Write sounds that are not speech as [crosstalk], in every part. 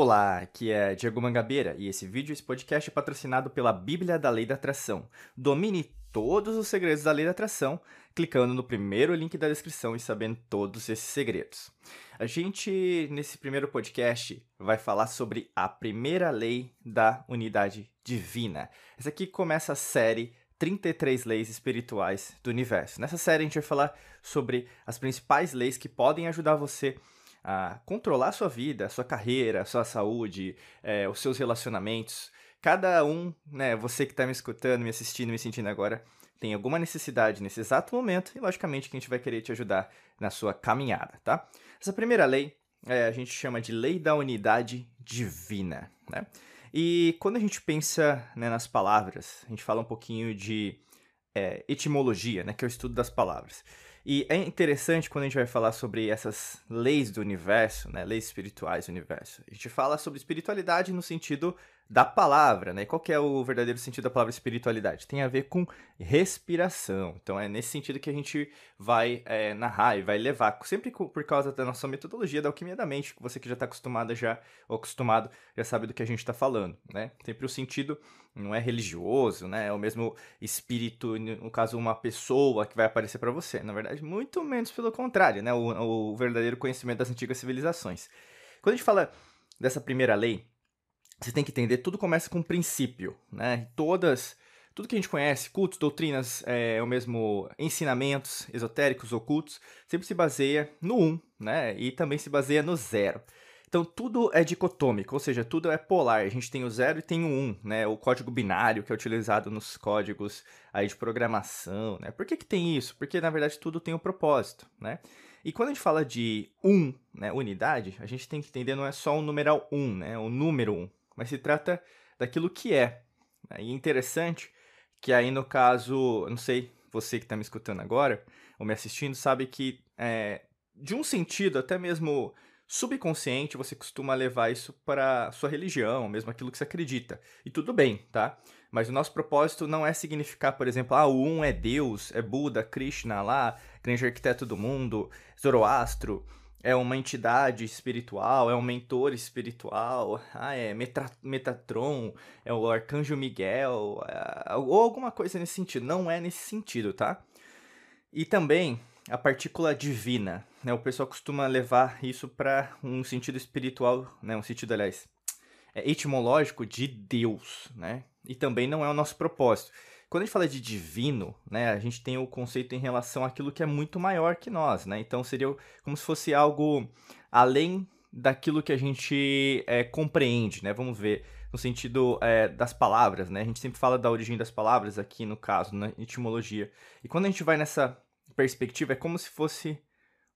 Olá, aqui é Diego Mangabeira e esse vídeo, esse podcast é patrocinado pela Bíblia da Lei da Atração. Domine todos os segredos da Lei da Atração clicando no primeiro link da descrição e sabendo todos esses segredos. A gente, nesse primeiro podcast, vai falar sobre a primeira lei da unidade divina. Essa aqui começa a série 33 leis espirituais do universo. Nessa série a gente vai falar sobre as principais leis que podem ajudar você a a controlar a sua vida, a sua carreira, a sua saúde, é, os seus relacionamentos. Cada um, né, você que está me escutando, me assistindo, me sentindo agora, tem alguma necessidade nesse exato momento e, logicamente, que a gente vai querer te ajudar na sua caminhada, tá? Essa primeira lei é, a gente chama de lei da unidade divina, né? E quando a gente pensa né, nas palavras, a gente fala um pouquinho de é, etimologia, né, que é o estudo das palavras. E é interessante quando a gente vai falar sobre essas leis do universo, né, leis espirituais do universo. A gente fala sobre espiritualidade no sentido da palavra, né? Qual é o verdadeiro sentido da palavra espiritualidade? Tem a ver com respiração. Então é nesse sentido que a gente vai é, narrar e vai levar, sempre por causa da nossa metodologia da alquimia da mente, você que já está acostumado já, ou acostumado, já sabe do que a gente está falando, né? Sempre o sentido não é religioso, né? É o mesmo espírito, no caso, uma pessoa que vai aparecer para você. Na verdade, muito menos pelo contrário, né? O, o verdadeiro conhecimento das antigas civilizações. Quando a gente fala dessa primeira lei, você tem que entender, tudo começa com um princípio, né? Todas, tudo que a gente conhece, cultos, doutrinas, é, o mesmo ensinamentos esotéricos, ocultos, sempre se baseia no um, né? E também se baseia no zero. Então tudo é dicotômico, ou seja, tudo é polar. A gente tem o zero e tem o um, né? O código binário que é utilizado nos códigos aí de programação, né? Por que, que tem isso? Porque na verdade tudo tem um propósito, né? E quando a gente fala de um, né, unidade, a gente tem que entender não é só o numeral um, né? O número um mas se trata daquilo que é. Né? E é interessante que aí no caso, não sei, você que está me escutando agora, ou me assistindo, sabe que é, de um sentido até mesmo subconsciente, você costuma levar isso para sua religião, mesmo aquilo que você acredita. E tudo bem, tá? Mas o nosso propósito não é significar, por exemplo, ah, o um é Deus, é Buda, Krishna lá, grande arquiteto do mundo, Zoroastro, é uma entidade espiritual, é um mentor espiritual, ah, é Metra Metatron, é o Arcanjo Miguel, é, ou alguma coisa nesse sentido. Não é nesse sentido, tá? E também a partícula divina, né? O pessoal costuma levar isso para um sentido espiritual, né? Um sentido, aliás, é etimológico de Deus, né? E também não é o nosso propósito. Quando a gente fala de divino, né, a gente tem o conceito em relação àquilo que é muito maior que nós, né? Então seria como se fosse algo além daquilo que a gente é, compreende, né? Vamos ver no sentido é, das palavras, né? A gente sempre fala da origem das palavras aqui no caso, na etimologia. E quando a gente vai nessa perspectiva, é como se fosse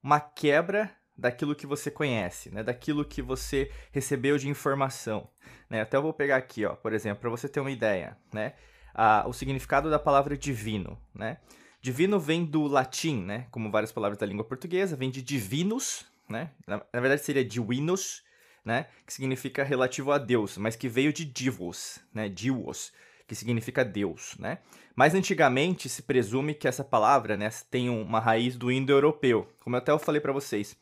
uma quebra daquilo que você conhece, né? Daquilo que você recebeu de informação, né? Até eu vou pegar aqui, ó, por exemplo, para você ter uma ideia, né? a, o significado da palavra divino, né? Divino vem do latim, né? Como várias palavras da língua portuguesa, vem de divinus, né? Na, na verdade seria divinus, né? Que significa relativo a Deus, mas que veio de divos, né? Divos, que significa Deus, né? Mais antigamente se presume que essa palavra, né, tem uma raiz do indo-europeu, como até eu falei para vocês.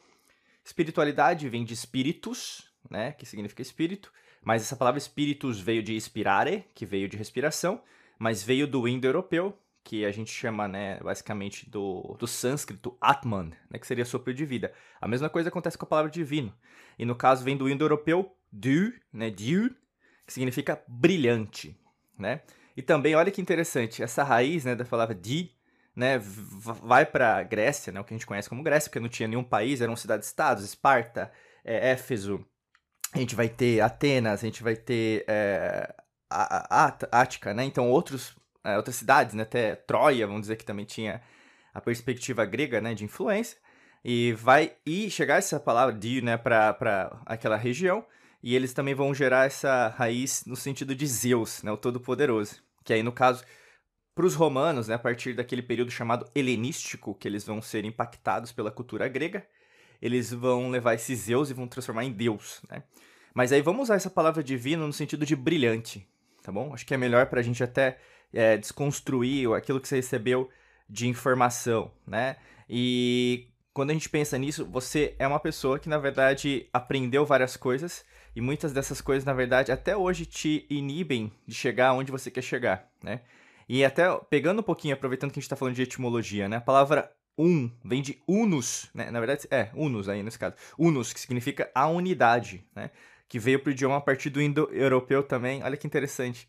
Espiritualidade vem de spiritus, né, que significa espírito, mas essa palavra spiritus veio de inspirare, que veio de respiração, mas veio do indo-europeu, que a gente chama, né, basicamente do, do sânscrito Atman, né, que seria sopro de vida. A mesma coisa acontece com a palavra divino. E no caso vem do indo-europeu du, né, diu, que significa brilhante, né? E também, olha que interessante, essa raiz, né, da palavra di, né, vai para Grécia, né, o que a gente conhece como Grécia, porque não tinha nenhum país, eram cidades-estados, Esparta, é, Éfeso, a gente vai ter Atenas, a gente vai ter é, a, a, Ática, né? Então outros, é, outras cidades, né? Até Troia, vamos dizer que também tinha a perspectiva grega, né? De influência. E vai e chegar essa palavra de, né? Para aquela região. E eles também vão gerar essa raiz no sentido de Zeus, né? O Todo-Poderoso. Que aí, no caso, para os romanos, né? A partir daquele período chamado helenístico, que eles vão ser impactados pela cultura grega, eles vão levar esse Zeus e vão transformar em Deus, né? Mas aí vamos usar essa palavra divino no sentido de brilhante, tá bom? Acho que é melhor para a gente até é, desconstruir aquilo que você recebeu de informação, né? E quando a gente pensa nisso, você é uma pessoa que, na verdade, aprendeu várias coisas E muitas dessas coisas, na verdade, até hoje te inibem de chegar onde você quer chegar, né? E até pegando um pouquinho, aproveitando que a gente está falando de etimologia, né? A palavra um vem de unus, né? Na verdade, é, unus aí nesse caso. Unus, que significa a unidade, né? Que veio para o idioma a partir do indo-europeu também. Olha que interessante.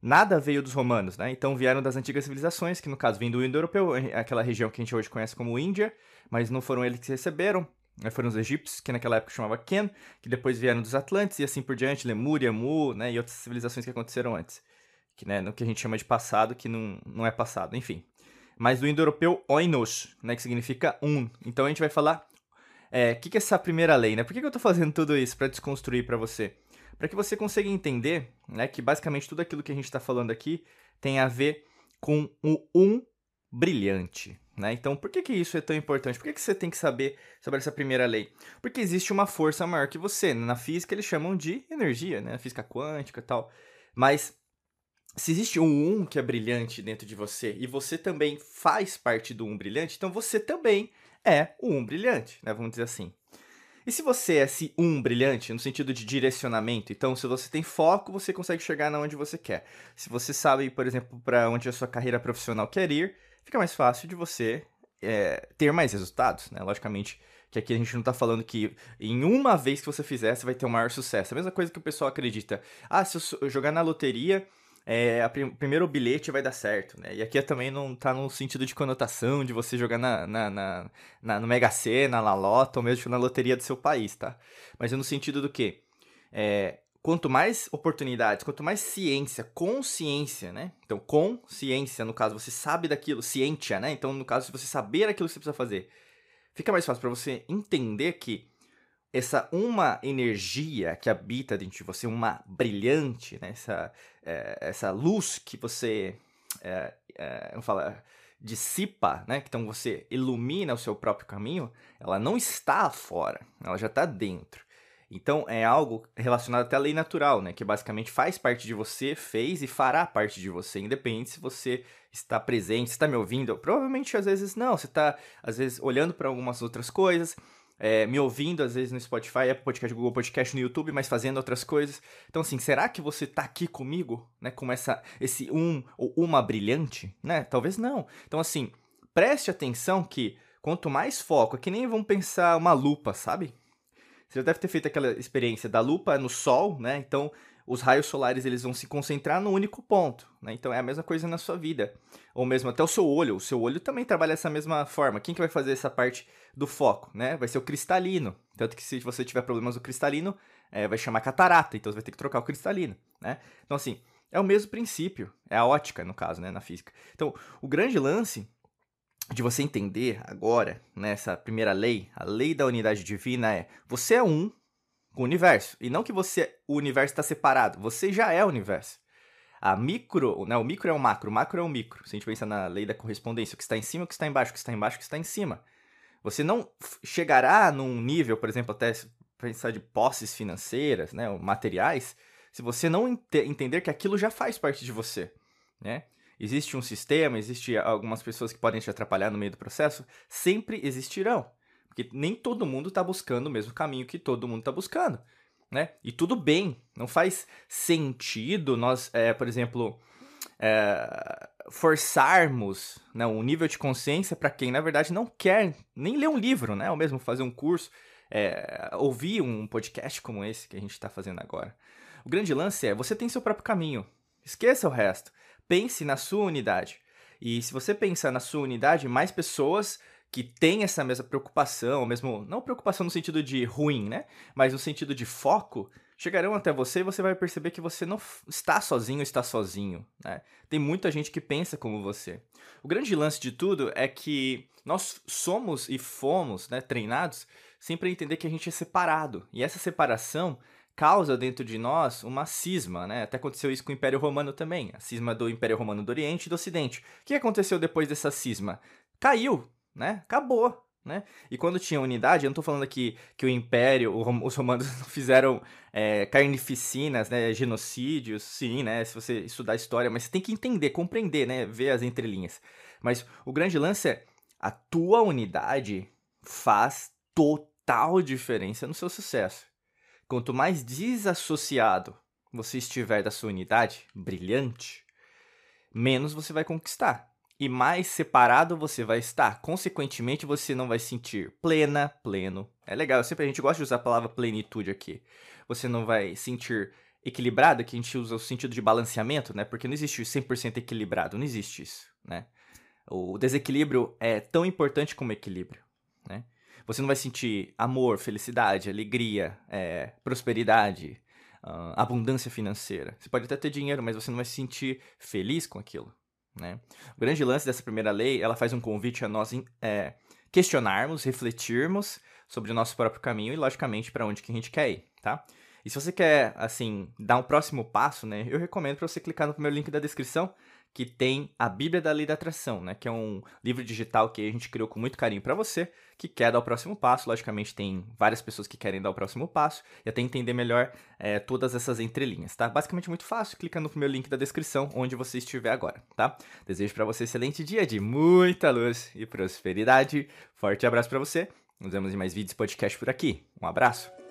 Nada veio dos romanos, né? Então vieram das antigas civilizações, que no caso vem do indo-europeu, aquela região que a gente hoje conhece como Índia, mas não foram eles que receberam? Foram os egípcios, que naquela época chamava Ken, que depois vieram dos Atlantes e assim por diante, Lemúria, Mu, né? E outras civilizações que aconteceram antes. Que, né, no que a gente chama de passado, que não, não é passado, enfim. Mas do indo-europeu, oinos, né? Que significa um. Então a gente vai falar o é, que, que é essa primeira lei, né? Por que, que eu estou fazendo tudo isso para desconstruir para você? para que você consiga entender né, que basicamente tudo aquilo que a gente está falando aqui tem a ver com o um brilhante. Né? Então, por que, que isso é tão importante? Por que, que você tem que saber sobre essa primeira lei? Porque existe uma força maior que você. Na física, eles chamam de energia, né? física quântica e tal. Mas se existe um um que é brilhante dentro de você e você também faz parte do um brilhante, então você também é o um brilhante, né? Vamos dizer assim. E se você é esse um brilhante, no sentido de direcionamento, então se você tem foco, você consegue chegar na onde você quer. Se você sabe, por exemplo, para onde a sua carreira profissional quer ir, fica mais fácil de você é, ter mais resultados, né? Logicamente que aqui a gente não está falando que em uma vez que você fizer, você vai ter o um maior sucesso. A mesma coisa que o pessoal acredita. Ah, se eu jogar na loteria, é, prim primeiro bilhete vai dar certo, né? E aqui também não tá no sentido de conotação de você jogar na, na, na, na no Mega Sena, na Lota, ou mesmo na loteria do seu país, tá? Mas é no sentido do que? É, quanto mais oportunidades, quanto mais ciência, consciência, né? Então, consciência, no caso, você sabe daquilo, ciência, né? Então, no caso, se você saber aquilo que você precisa fazer, fica mais fácil para você entender que essa uma energia que habita dentro de você, uma brilhante, né? essa, é, essa luz que você, é, é, vamos falar, dissipa, né? Então você ilumina o seu próprio caminho, ela não está fora, ela já está dentro. Então é algo relacionado até à lei natural, né? Que basicamente faz parte de você, fez e fará parte de você, independente se você está presente, está me ouvindo. Provavelmente às vezes não, você está às vezes olhando para algumas outras coisas, é, me ouvindo às vezes no Spotify, Apple Podcast, Google Podcast, no YouTube, mas fazendo outras coisas. Então, assim, será que você tá aqui comigo, né? Com essa, esse um ou uma brilhante, né? Talvez não. Então, assim, preste atenção que quanto mais foco, é que nem vamos pensar uma lupa, sabe? Você já deve ter feito aquela experiência da lupa no sol, né? Então, os raios solares eles vão se concentrar no único ponto, né? Então é a mesma coisa na sua vida, ou mesmo até o seu olho. O seu olho também trabalha dessa mesma forma. Quem que vai fazer essa parte do foco, né? Vai ser o cristalino. Tanto que se você tiver problemas no cristalino, é, vai chamar catarata. Então você vai ter que trocar o cristalino, né? Então assim é o mesmo princípio, é a ótica no caso, né? Na física. Então o grande lance de você entender agora nessa né, primeira lei, a lei da unidade divina é: você é um com o universo. E não que você o universo está separado, você já é o universo. A micro, né, o micro é o macro, o macro é o micro. Se a gente pensar na lei da correspondência, o que está em cima, o que está embaixo, o que está embaixo, o que está em cima. Você não chegará num nível, por exemplo, até pensar de posses financeiras, né, materiais, se você não ent entender que aquilo já faz parte de você, né? Existe um sistema, existe algumas pessoas que podem te atrapalhar no meio do processo, sempre existirão. Porque nem todo mundo está buscando o mesmo caminho que todo mundo está buscando. Né? E tudo bem, não faz sentido nós, é, por exemplo, é, forçarmos né, um nível de consciência para quem, na verdade, não quer nem ler um livro, né? ou mesmo fazer um curso, é, ouvir um podcast como esse que a gente está fazendo agora. O grande lance é: você tem seu próprio caminho, esqueça o resto, pense na sua unidade. E se você pensar na sua unidade, mais pessoas que tem essa mesma preocupação, mesmo não preocupação no sentido de ruim, né? Mas no sentido de foco, chegarão até você e você vai perceber que você não está sozinho, está sozinho, né? Tem muita gente que pensa como você. O grande lance de tudo é que nós somos e fomos, né, treinados sempre a entender que a gente é separado. E essa separação causa dentro de nós uma cisma, né? Até aconteceu isso com o Império Romano também, a cisma do Império Romano do Oriente e do Ocidente. O que aconteceu depois dessa cisma? Caiu, né? Acabou. Né? E quando tinha unidade, eu não estou falando aqui que o Império, os romanos [laughs] fizeram é, carnificinas, né, genocídios, sim, né, se você estudar história, mas você tem que entender, compreender, né, ver as entrelinhas. Mas o grande lance é, a tua unidade faz total diferença no seu sucesso. Quanto mais desassociado você estiver da sua unidade, brilhante, menos você vai conquistar. E mais separado você vai estar. Consequentemente, você não vai sentir plena, pleno. É legal, sempre a gente gosta de usar a palavra plenitude aqui. Você não vai sentir equilibrado, que a gente usa o sentido de balanceamento, né? Porque não existe 100% equilibrado, não existe isso, né? O desequilíbrio é tão importante como o equilíbrio, né? Você não vai sentir amor, felicidade, alegria, é, prosperidade, uh, abundância financeira. Você pode até ter dinheiro, mas você não vai se sentir feliz com aquilo. Né? O grande lance dessa primeira lei, ela faz um convite a nós é, questionarmos, refletirmos sobre o nosso próprio caminho e, logicamente, para onde que a gente quer ir, tá? E se você quer, assim, dar um próximo passo, né, eu recomendo para você clicar no primeiro link da descrição, que tem a Bíblia da Lei da Atração, né? Que é um livro digital que a gente criou com muito carinho para você, que quer dar o próximo passo. Logicamente, tem várias pessoas que querem dar o próximo passo e até entender melhor é, todas essas entrelinhas, tá? Basicamente muito fácil, clica no primeiro link da descrição, onde você estiver agora, tá? Desejo para você um excelente dia de muita luz e prosperidade. Forte abraço para você. Nos vemos em mais vídeos e podcast por aqui. Um abraço.